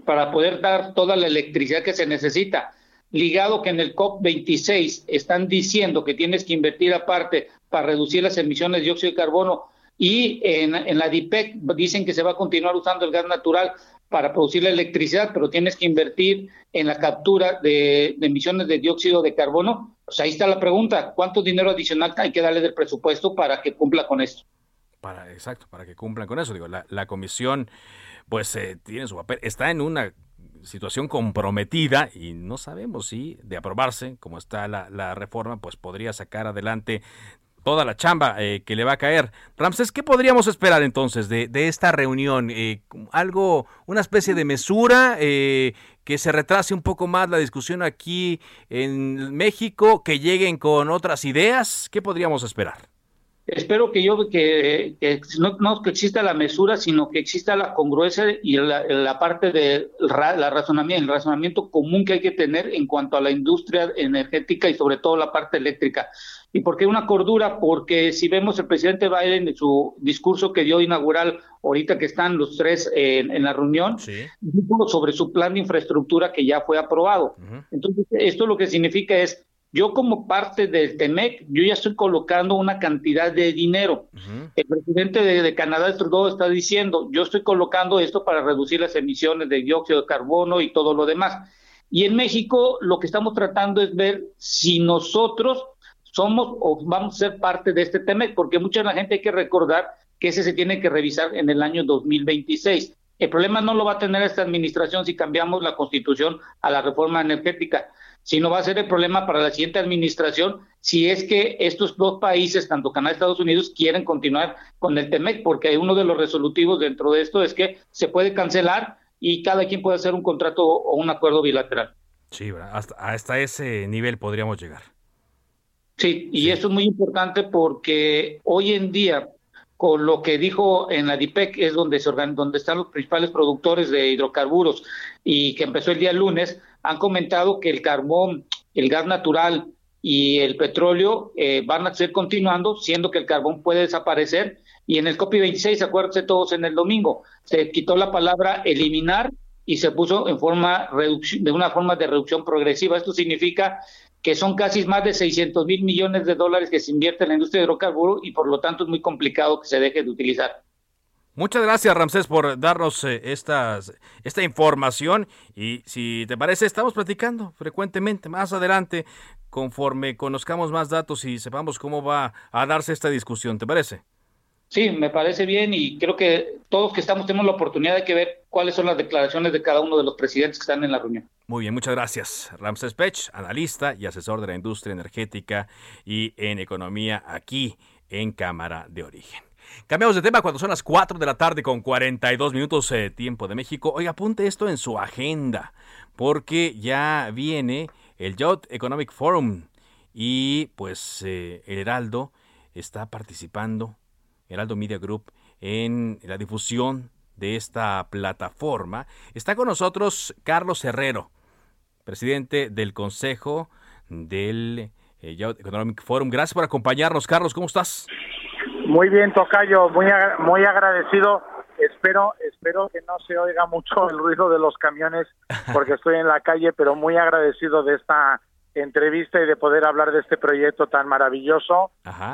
para poder dar toda la electricidad que se necesita? Ligado que en el COP26 están diciendo que tienes que invertir aparte para reducir las emisiones de dióxido de carbono y en, la DIPEC dicen que se va a continuar usando el gas natural para producir la electricidad, pero tienes que invertir en la captura de, emisiones de dióxido de carbono. Pues ahí está la pregunta, ¿cuánto dinero adicional hay que darle del presupuesto para que cumpla con esto? Para, exacto, para que cumplan con eso. Digo, la, comisión pues eh, tiene su papel, está en una situación comprometida y no sabemos si de aprobarse, como está la, la reforma, pues podría sacar adelante toda la chamba eh, que le va a caer. Ramsés, ¿qué podríamos esperar entonces de, esta reunión? Eh, ¿Algo, una especie de mesura, eh, que se retrase un poco más la discusión aquí en México, que lleguen con otras ideas? ¿Qué podríamos esperar? Espero que yo que, no, que exista la mesura, sino que exista la congruencia y la, parte de la razonamiento, el razonamiento común que hay que tener en cuanto a la industria energética y sobre todo la parte eléctrica. ¿Y por qué una cordura? Porque si vemos el presidente Biden en su discurso que dio inaugural, ahorita que están los tres en, la reunión, dijo sobre su plan de infraestructura que ya fue aprobado. Entonces, esto lo que significa es yo como parte del TEMEC, yo ya estoy colocando una cantidad de dinero. El presidente de, Canadá, Trudeau, está diciendo, yo estoy colocando esto para reducir las emisiones de dióxido de carbono y todo lo demás. Y en México lo que estamos tratando es ver si nosotros somos o vamos a ser parte de este TEMEC, porque mucha la gente hay que recordar que ese se tiene que revisar en el año 2026. El problema no lo va a tener esta administración si cambiamos la constitución a la reforma energética sino va a ser el problema para la siguiente administración si es que estos dos países, tanto Canadá y Estados Unidos, quieren continuar con el TEMEC, porque uno de los resolutivos dentro de esto es que se puede cancelar y cada quien puede hacer un contrato o un acuerdo bilateral. Sí, hasta, hasta ese nivel podríamos llegar. Sí, y eso es muy importante porque hoy en día, con lo que dijo en la DIPEC, es donde, se donde están los principales productores de hidrocarburos y que empezó el día lunes, han comentado que el carbón, el gas natural y el petróleo eh, van a ser continuando, siendo que el carbón puede desaparecer. Y en el COP26, acuérdense todos en el domingo, se quitó la palabra eliminar y se puso en forma de una forma de reducción progresiva. Esto significa que son casi más de 600 mil millones de dólares que se invierte en la industria de hidrocarburos y por lo tanto es muy complicado que se deje de utilizar. Muchas gracias, Ramsés, por darnos eh, esta información. Y si te parece, estamos platicando frecuentemente más adelante, conforme conozcamos más datos y sepamos cómo va a darse esta discusión. ¿Te parece? Sí, me parece bien y creo que todos que estamos tenemos la oportunidad de que ver cuáles son las declaraciones de cada uno de los presidentes que están en la reunión. Muy bien, muchas gracias. Ramsés Pech, analista y asesor de la industria energética y en economía aquí en Cámara de Origen. Cambiamos de tema cuando son las 4 de la tarde con 42 minutos eh, tiempo de México. Oiga, apunte esto en su agenda porque ya viene el Yacht Economic Forum y pues eh, el Heraldo está participando, Heraldo Media Group, en la difusión de esta plataforma. Está con nosotros Carlos Herrero, presidente del Consejo del eh, Economic Forum. Gracias por acompañarnos, Carlos. ¿Cómo estás? Muy bien, Tocayo, muy, muy agradecido espero, espero que no se oiga mucho el ruido de los camiones porque estoy en la calle, pero muy agradecido de esta entrevista y de poder hablar de este proyecto tan maravilloso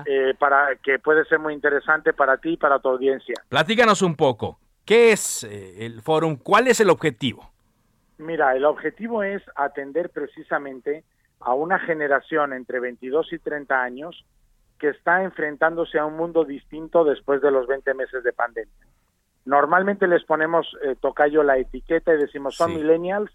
eh, para que puede ser muy interesante para ti y para tu audiencia. Platícanos un poco. ¿Qué es eh, el fórum? ¿Cuál es el objetivo? Mira, el objetivo es atender precisamente a una generación entre 22 y 30 años que está enfrentándose a un mundo distinto después de los 20 meses de pandemia. Normalmente les ponemos, eh, tocayo, la etiqueta y decimos, son millennials,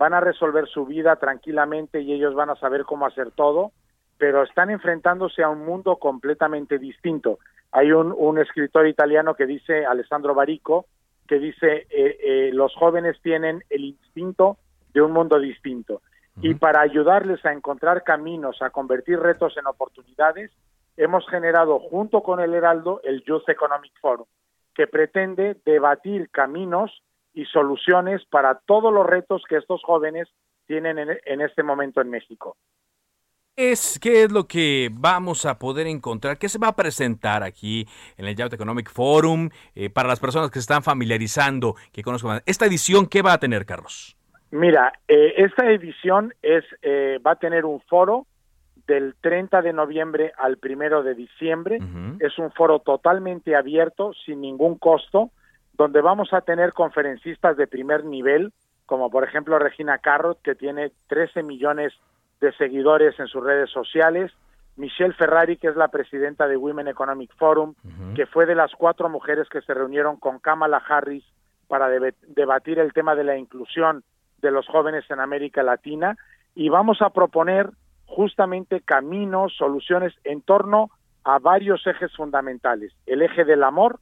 van a resolver su vida tranquilamente y ellos van a saber cómo hacer todo, pero están enfrentándose a un mundo completamente distinto. Hay un, escritor italiano que dice, Alessandro Barico, que dice, eh, eh, los jóvenes tienen el instinto de un mundo distinto. Y para ayudarles a encontrar caminos, a convertir retos en oportunidades, hemos generado junto con el Heraldo el Youth Economic Forum, que pretende debatir caminos y soluciones para todos los retos que estos jóvenes tienen en, este momento en México. Es, ¿Qué es lo que vamos a poder encontrar? ¿Qué se va a presentar aquí en el Youth Economic Forum eh, para las personas que se están familiarizando, que conozcan? ¿Esta edición qué va a tener, Carlos? Mira, eh, esta edición es, eh, va a tener un foro del 30 de noviembre al 1 de diciembre. Es un foro totalmente abierto, sin ningún costo, donde vamos a tener conferencistas de primer nivel, como por ejemplo Regina Carrot, que tiene 13 millones de seguidores en sus redes sociales, Michelle Ferrari, que es la presidenta de Women Economic Forum, que fue de las cuatro mujeres que se reunieron con Kamala Harris para debatir el tema de la inclusión de los jóvenes en América Latina, y vamos a proponer justamente caminos, soluciones en torno a varios ejes fundamentales. El eje del amor,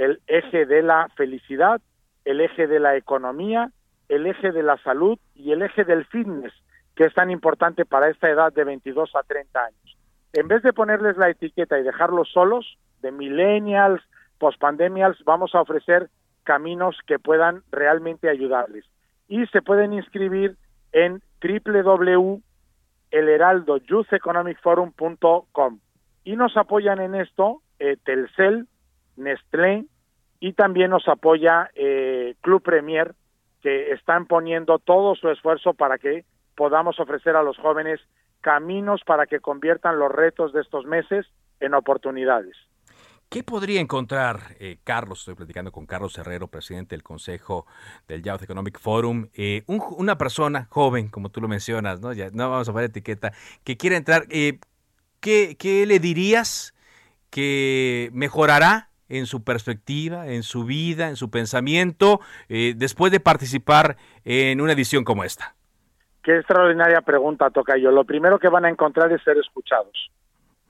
el eje de la felicidad, el eje de la economía, el eje de la salud y el eje del fitness, que es tan importante para esta edad de 22 a 30 años. En vez de ponerles la etiqueta y dejarlos solos, de millennials, postpandemials, vamos a ofrecer caminos que puedan realmente ayudarles. Y se pueden inscribir en www elheraldoyoutheconomicforum.com y nos apoyan en esto eh, Telcel, Nestlé y también nos apoya eh, Club Premier que están poniendo todo su esfuerzo para que podamos ofrecer a los jóvenes caminos para que conviertan los retos de estos meses en oportunidades. ¿Qué podría encontrar, eh, Carlos? Estoy platicando con Carlos Herrero, presidente del Consejo del Youth Economic Forum. Eh, una persona joven, como tú lo mencionas, ¿no? Ya, no vamos a poner etiqueta, que quiere entrar. Eh, ¿qué, ¿Qué le dirías que mejorará en su perspectiva, en su vida, en su pensamiento, después de participar en una edición como esta? Qué extraordinaria pregunta, Tocayo. Lo primero que van a encontrar es ser escuchados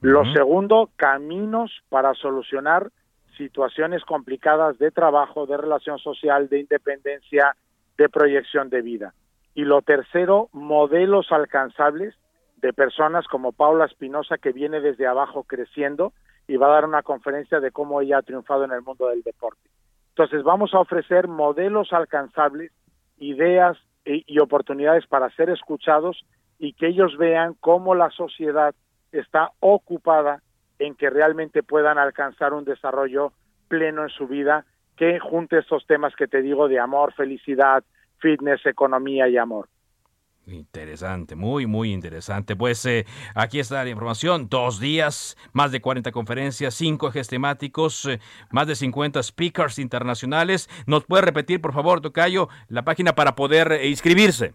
lo segundo, caminos para solucionar situaciones complicadas de trabajo, de relación social, de independencia, de proyección de vida. Y lo tercero, modelos alcanzables de personas como Paula Espinosa, que viene desde abajo creciendo y va a dar una conferencia de cómo ella ha triunfado en el mundo del deporte. Entonces, vamos a ofrecer modelos alcanzables, ideas y, oportunidades para ser escuchados y que ellos vean cómo la sociedad está ocupada en que realmente puedan alcanzar un desarrollo pleno en su vida que junte estos temas que te digo de amor, felicidad, fitness, economía y amor. Interesante, muy, muy interesante. Pues eh, aquí está la información. Dos días, más de 40 conferencias, cinco ejes temáticos, eh, más de 50 speakers internacionales. ¿Nos puede repetir, por favor, Tocayo, la página para poder eh, inscribirse?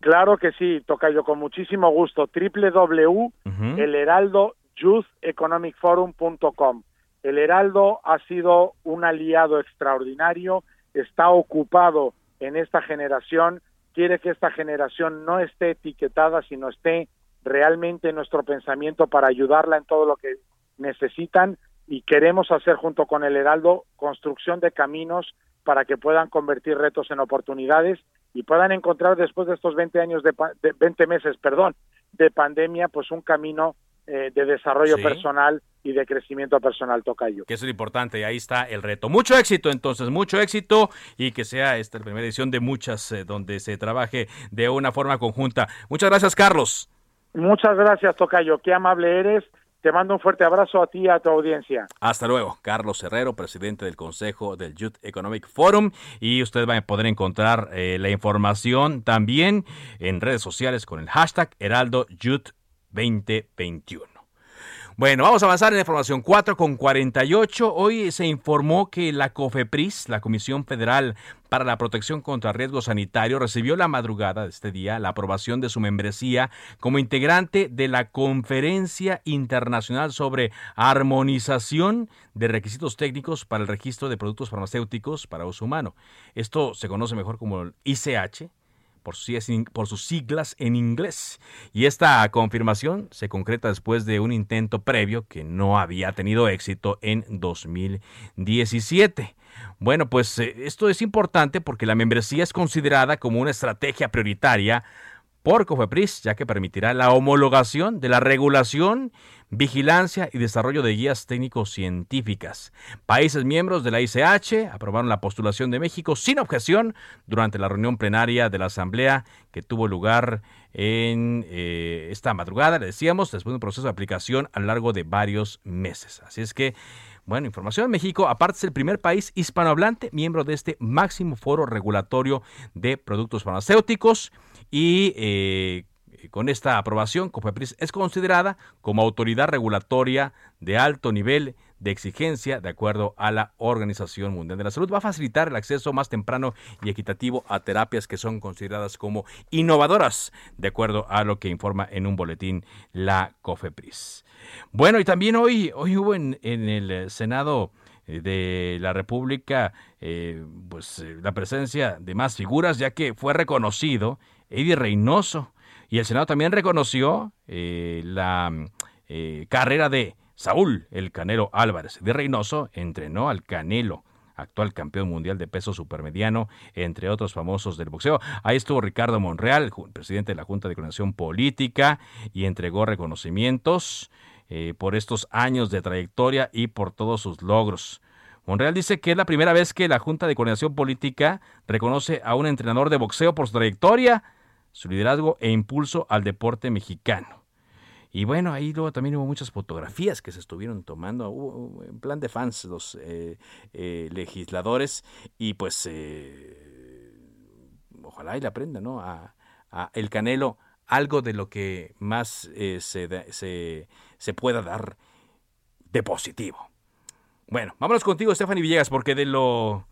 Claro que sí, toca yo con muchísimo gusto. www.elheraldoyoutheconomicforum.com. El Heraldo ha sido un aliado extraordinario, está ocupado en esta generación, quiere que esta generación no esté etiquetada, sino esté realmente en nuestro pensamiento para ayudarla en todo lo que necesitan y queremos hacer junto con el Heraldo construcción de caminos para que puedan convertir retos en oportunidades y puedan encontrar después de estos 20 años de, 20 meses, perdón, de pandemia, pues un camino eh, de desarrollo personal y de crecimiento personal, Tocayo. Que eso es importante, y ahí está el reto. Mucho éxito entonces, mucho éxito y que sea esta la primera edición de muchas eh, donde se trabaje de una forma conjunta. Muchas gracias, Carlos. Muchas gracias, Tocayo. Qué amable eres Te mando un fuerte abrazo a ti y a tu audiencia. Hasta luego. Carlos Herrero, presidente del Consejo del Youth Economic Forum. Y usted va a poder encontrar eh, la información también en redes sociales con el hashtag Heraldo Youth 2021. Bueno, vamos a avanzar en la información 4 con 48. Hoy se informó que la COFEPRIS, la Comisión Federal para la Protección contra Riesgos Sanitarios, recibió la madrugada de este día la aprobación de su membresía como integrante de la Conferencia Internacional sobre Armonización de Requisitos Técnicos para el Registro de Productos Farmacéuticos para Uso Humano. Esto se conoce mejor como el ICH por sus siglas en inglés. Y esta confirmación se concreta después de un intento previo que no había tenido éxito en 2017. Bueno, pues eh, esto es importante porque la membresía es considerada como una estrategia prioritaria por COFEPRIS, ya que permitirá la homologación de la regulación, vigilancia y desarrollo de guías técnicos científicas. Países miembros de la ICH aprobaron la postulación de México sin objeción durante la reunión plenaria de la Asamblea que tuvo lugar en eh, esta madrugada, le decíamos, después de un proceso de aplicación a lo largo de varios meses. Así es que bueno, información. México, aparte, es el primer país hispanohablante miembro de este máximo foro regulatorio de productos farmacéuticos y eh, con esta aprobación, COFEPRIS es considerada como autoridad regulatoria de alto nivel de exigencia de acuerdo a la Organización Mundial de la Salud. Va a facilitar el acceso más temprano y equitativo a terapias que son consideradas como innovadoras, de acuerdo a lo que informa en un boletín la COFEPRIS. Bueno, y también hoy, hoy hubo en, el Senado eh, de la República eh, pues la presencia de más figuras ya que fue reconocido Eddie Reynoso. Y el Senado también reconoció eh, la eh, carrera de Saúl, el Canelo Álvarez. De Reynoso entrenó al Canelo actual campeón mundial de peso supermediano, entre otros famosos del boxeo. Ahí estuvo Ricardo Monreal, presidente de la Junta de Coordinación Política, y entregó reconocimientos eh, por estos años de trayectoria y por todos sus logros. Monreal dice que es la primera vez que la Junta de Coordinación Política reconoce a un entrenador de boxeo por su trayectoria su liderazgo e impulso al deporte mexicano. Y bueno, ahí luego también hubo muchas fotografías que se estuvieron tomando, en plan de fans los eh, eh, legisladores, y pues eh, ojalá y le aprenda, ¿no? A, el Canelo algo de lo que más se, se, se pueda dar de positivo. Bueno, vámonos contigo, Stephanie Villegas, porque de lo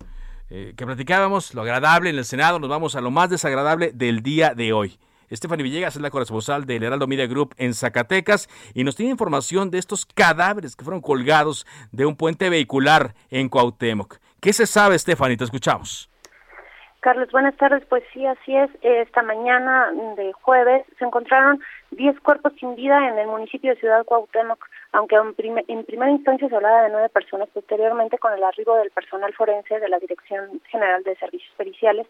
eh, que platicábamos, lo agradable en el Senado, nos vamos a lo más desagradable del día de hoy. Stephanie Villegas es la corresponsal del Heraldo Media Group en Zacatecas y nos tiene información de estos cadáveres que fueron colgados de un puente vehicular en Cuauhtémoc. ¿Qué se sabe, Stephanie? Te escuchamos. Carlos, buenas tardes. Pues sí, así es. Esta mañana de jueves se encontraron 10 cuerpos sin vida en el municipio de Ciudad Cuauhtémoc aunque en, primera instancia se hablaba de nueve personas, posteriormente con el arribo del personal forense de la Dirección General de Servicios Periciales,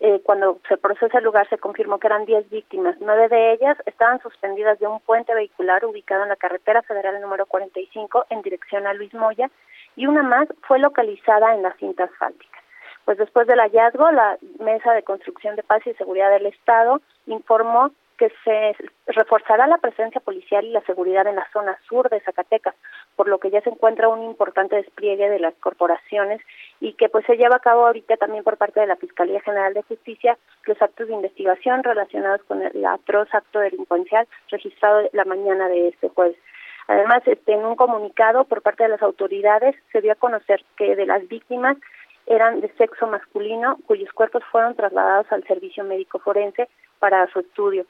eh, cuando se procesa el lugar se confirmó que eran diez víctimas. Nueve de ellas estaban suspendidas de un puente vehicular ubicado en la carretera federal número 45 en dirección a Luis Moya y una más fue localizada en la cinta asfáltica. Pues después del hallazgo, la Mesa de Construcción de Paz y Seguridad del Estado informó que se reforzará la presencia policial y la seguridad en la zona sur de Zacatecas, por lo que ya se encuentra un importante despliegue de las corporaciones y que pues se lleva a cabo ahorita también por parte de la Fiscalía General de Justicia los actos de investigación relacionados con el atroz acto delincuencial registrado la mañana de este jueves. Además, este, en un comunicado por parte de las autoridades se dio a conocer que de las víctimas eran de sexo masculino, cuyos cuerpos fueron trasladados al servicio médico forense para su estudio.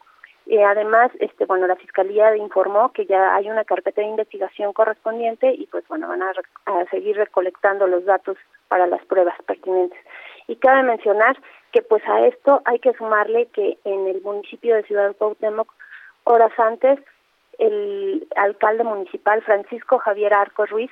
Eh, además, este, bueno, la fiscalía informó que ya hay una carpeta de investigación correspondiente y, pues, bueno, van a, seguir recolectando los datos para las pruebas pertinentes. Y cabe mencionar que, pues, a esto hay que sumarle que en el municipio de Ciudad Cuauhtémoc, horas antes, el alcalde municipal Francisco Javier Arco Ruiz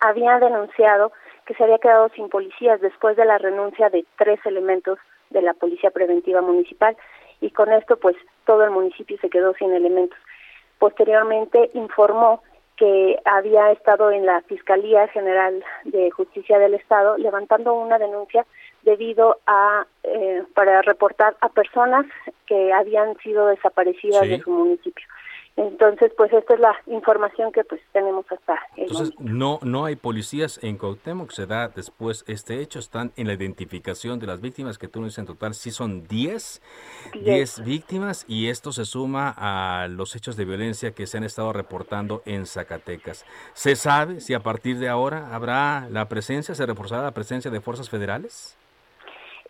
había denunciado que se había quedado sin policías después de la renuncia de tres elementos de la Policía Preventiva Municipal y con esto pues todo el municipio se quedó sin elementos. Posteriormente informó que había estado en la Fiscalía General de Justicia del Estado levantando una denuncia debido a eh, para reportar a personas que habían sido desaparecidas de su municipio Entonces, pues esta es la información que pues tenemos hasta el Entonces, no no hay policías en Cuauhtémoc, se da después este hecho, están en la identificación de las víctimas, que tú nos dices en total, sí son 10, 10 víctimas y esto se suma a los hechos de violencia que se han estado reportando en Zacatecas. ¿Se sabe si a partir de ahora habrá la presencia, se reforzará la presencia de fuerzas federales?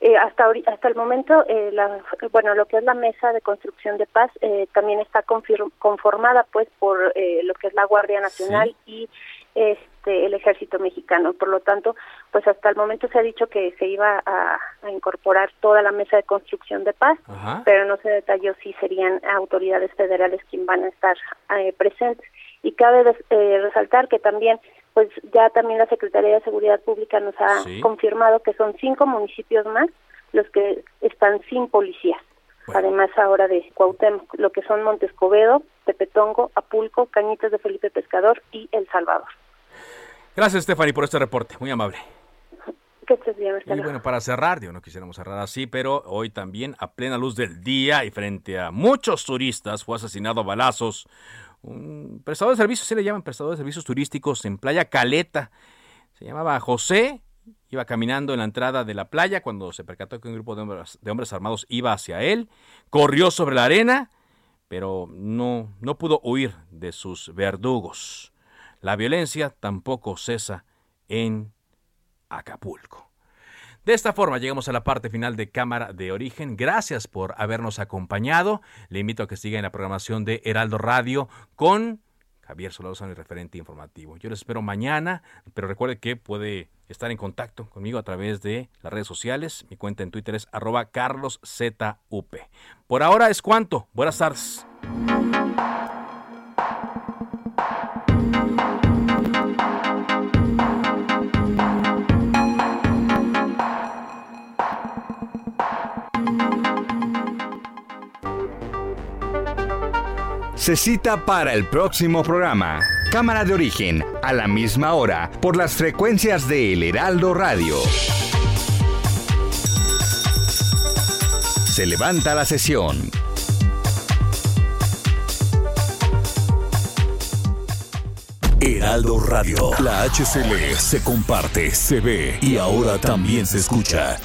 Eh, hasta hasta el momento, eh, la, bueno, lo que es la mesa de construcción de paz eh, también está conformada, pues, por eh, lo que es la Guardia Nacional y este el Ejército Mexicano. Por lo tanto, pues, hasta el momento se ha dicho que se iba a, incorporar toda la mesa de construcción de paz, pero no se detalló si serían autoridades federales quien van a estar presentes. Y cabe resaltar que también pues ya también la Secretaría de Seguridad Pública nos ha confirmado que son cinco municipios más los que están sin policía. Además ahora de Cuauhtémoc, lo que son Montescobedo, Tepetongo, Apulco, Cañitas de Felipe Pescador y El Salvador. Gracias, Stephanie, por este reporte. Muy amable. Que estés bien, Y bueno, para cerrar, yo no quisiéramos cerrar así, pero hoy también, a plena luz del día y frente a muchos turistas, fue asesinado a balazos un prestador de servicios, se le llaman prestador de servicios turísticos en Playa Caleta. Se llamaba José, iba caminando en la entrada de la playa cuando se percató que un grupo de hombres, de hombres armados iba hacia él, corrió sobre la arena, pero no, no pudo huir de sus verdugos. La violencia tampoco cesa en Acapulco. De esta forma llegamos a la parte final de Cámara de Origen. Gracias por habernos acompañado. Le invito a que siga en la programación de Heraldo Radio con Javier Solano, el referente informativo. Yo les espero mañana, pero recuerde que puede estar en contacto conmigo a través de las redes sociales. Mi cuenta en Twitter es arroba carloszup. Por ahora es cuanto. Buenas tardes. Se cita para el próximo programa. Cámara de origen, a la misma hora, por las frecuencias de El Heraldo Radio. Se levanta la sesión. Heraldo Radio. La HCL se comparte, se ve y ahora también se escucha.